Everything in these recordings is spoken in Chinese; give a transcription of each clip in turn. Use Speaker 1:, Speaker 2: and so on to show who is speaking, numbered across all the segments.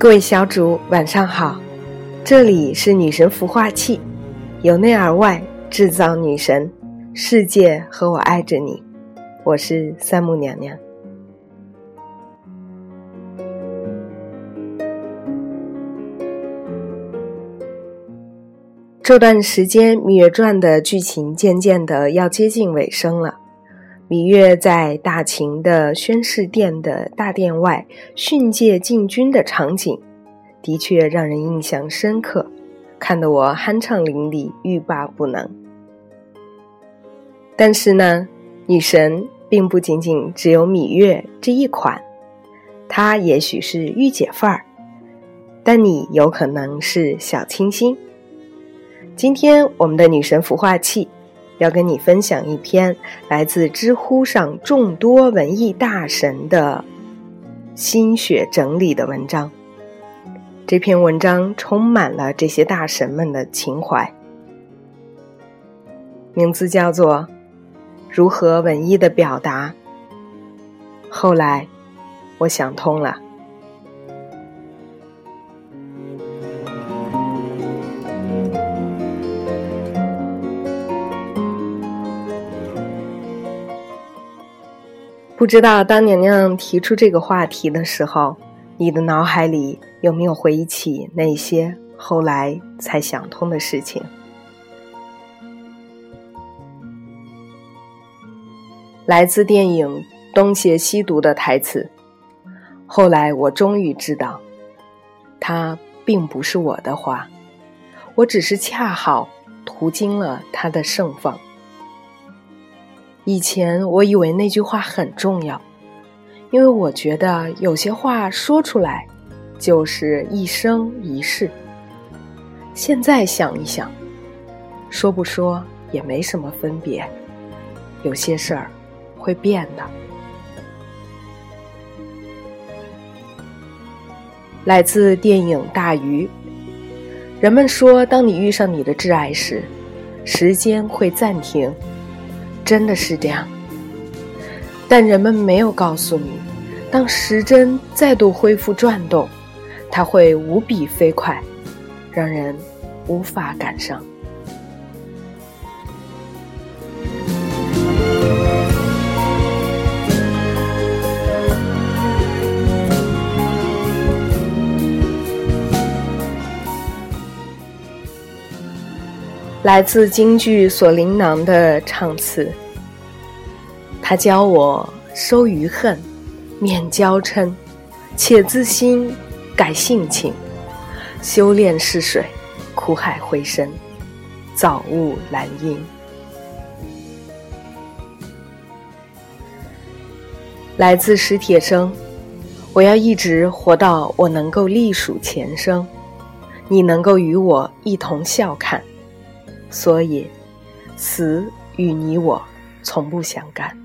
Speaker 1: 各位小主，晚上好，这里是女神孵化器，由内而外制造女神，世界和我爱着你，我是三木娘娘。这段时间，《芈月传》的剧情渐渐的要接近尾声了。芈月在大秦的宣誓殿的大殿外训诫禁军的场景，的确让人印象深刻，看得我酣畅淋漓、欲罢不能。但是呢，女神并不仅仅只有芈月这一款，她也许是御姐范儿，但你有可能是小清新。今天我们的女神孵化器。要跟你分享一篇来自知乎上众多文艺大神的心血整理的文章。这篇文章充满了这些大神们的情怀，名字叫做《如何文艺的表达》。后来，我想通了。不知道当娘娘提出这个话题的时候，你的脑海里有没有回忆起那些后来才想通的事情？来自电影《东邪西毒》的台词。后来我终于知道，它并不是我的话，我只是恰好途经了它的盛放。以前我以为那句话很重要，因为我觉得有些话说出来就是一生一世。现在想一想，说不说也没什么分别，有些事儿会变的。来自电影《大鱼》，人们说，当你遇上你的挚爱时，时间会暂停。真的是这样，但人们没有告诉你，当时针再度恢复转动，它会无比飞快，让人无法赶上。来自京剧《锁麟囊》的唱词。他教我收余恨，免娇嗔，且自心，改性情，修炼试水，苦海回身，早悟兰因。来自史铁生，我要一直活到我能够隶属前生，你能够与我一同笑看。所以，死与你我从不相干。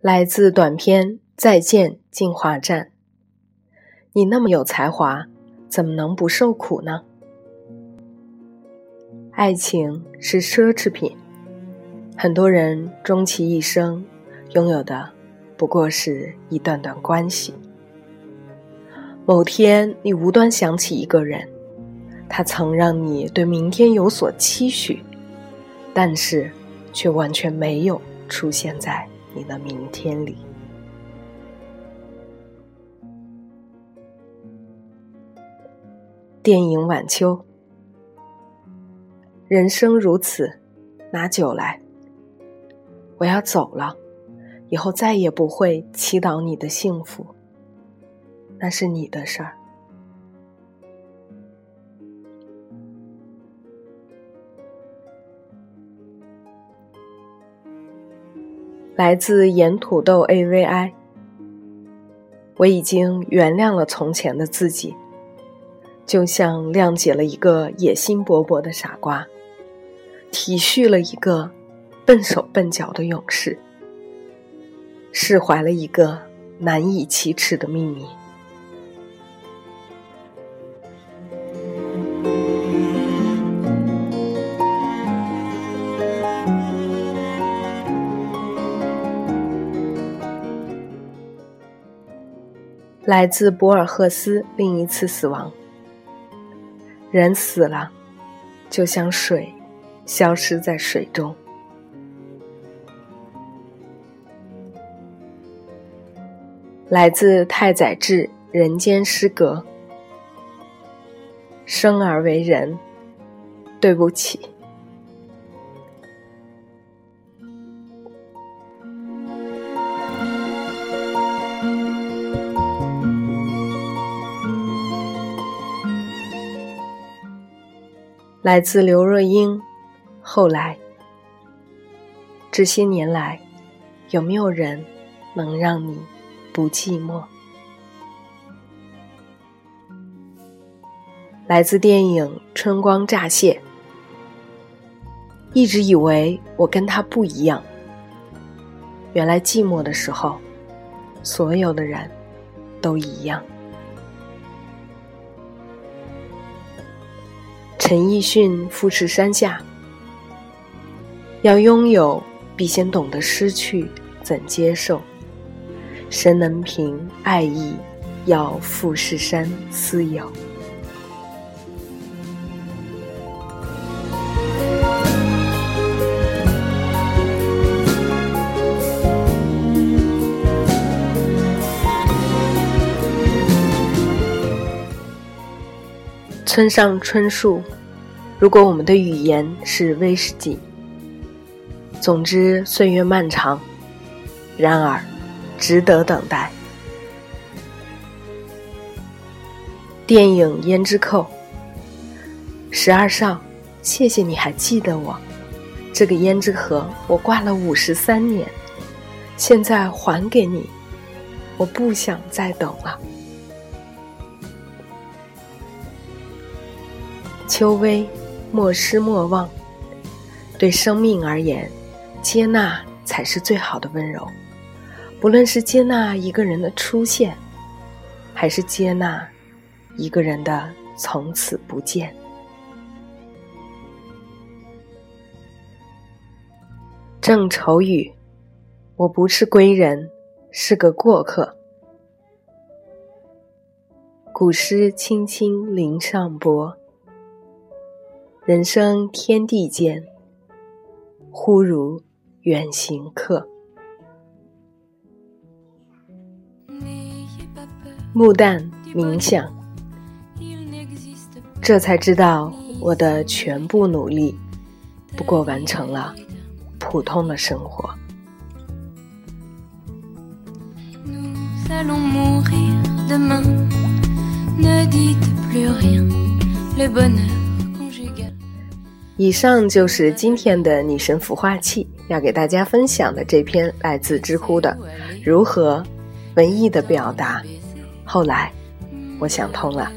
Speaker 1: 来自短片《再见进化站》。你那么有才华，怎么能不受苦呢？爱情是奢侈品，很多人终其一生。拥有的不过是一段段关系。某天，你无端想起一个人，他曾让你对明天有所期许，但是却完全没有出现在你的明天里。电影《晚秋》，人生如此，拿酒来，我要走了。以后再也不会祈祷你的幸福，那是你的事儿。来自盐土豆 AVI，我已经原谅了从前的自己，就像谅解了一个野心勃勃的傻瓜，体恤了一个笨手笨脚的勇士。释怀了一个难以启齿的秘密。来自博尔赫斯另一次死亡。人死了就像水消失在水中。来自太宰治《人间失格》。生而为人，对不起。来自刘若英。后来，这些年来，有没有人能让你不寂寞？来自电影《春光乍泄》。一直以为我跟他不一样，原来寂寞的时候，所有的人都一样。陈奕迅《富士山下》，要拥有，必先懂得失去，怎接受？谁能凭爱意，要富士山私有？村上春树。如果我们的语言是威士忌，总之岁月漫长，然而值得等待。电影《胭脂扣》，十二少，谢谢你还记得我。这个胭脂盒我挂了五十三年，现在还给你，我不想再等了。秋微。莫失莫忘。对生命而言，接纳才是最好的温柔。不论是接纳一个人的出现，还是接纳一个人的从此不见。郑愁予，我不是归人，是个过客。古诗青青林上薄。人生天地间，忽如远行客。木旦冥想，这才知道我的全部努力，不过完成了普通的生活。以上就是今天的女神孵化器要给大家分享的这篇来自知乎的如何文艺的表达。后来，我想通了，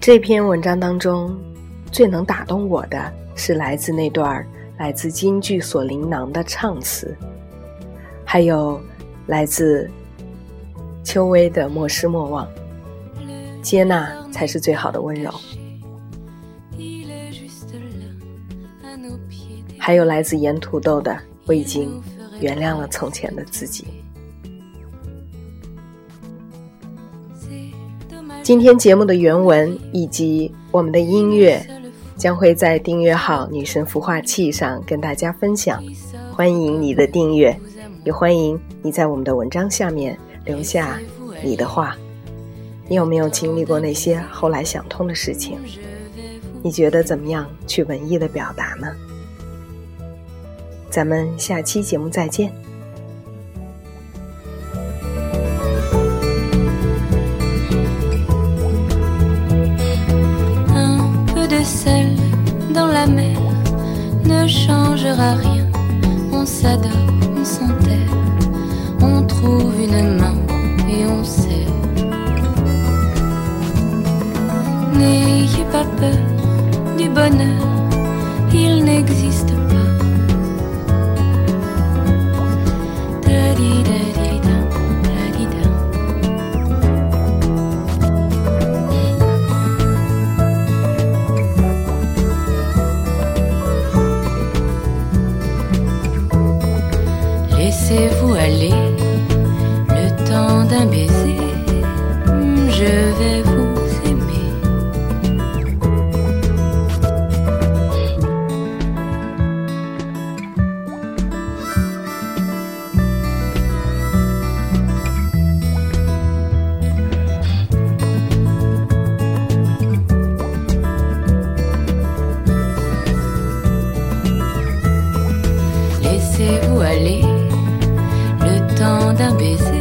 Speaker 1: 这篇文章当中最能打动我的是来自那段来自京剧锁麟囊的唱词，还有来自秋薇的莫失莫忘，接纳才是最好的温柔。还有来自盐土豆的，我已经原谅了从前的自己。今天节目的原文以及我们的音乐，将会在订阅号“女神孵化器”上跟大家分享。欢迎你的订阅，也欢迎你在我们的文章下面留下你的话。你有没有经历过那些后来想通的事情？你觉得怎么样去文艺的表达呢？咱们下期节目再见。
Speaker 2: Dans la mer ne changera rien. On s'adore, on s'enterre, on trouve une main et on sait. N'ayez pas peur du bonheur, il n'existe laissez-vous aller le temps d'un baiser.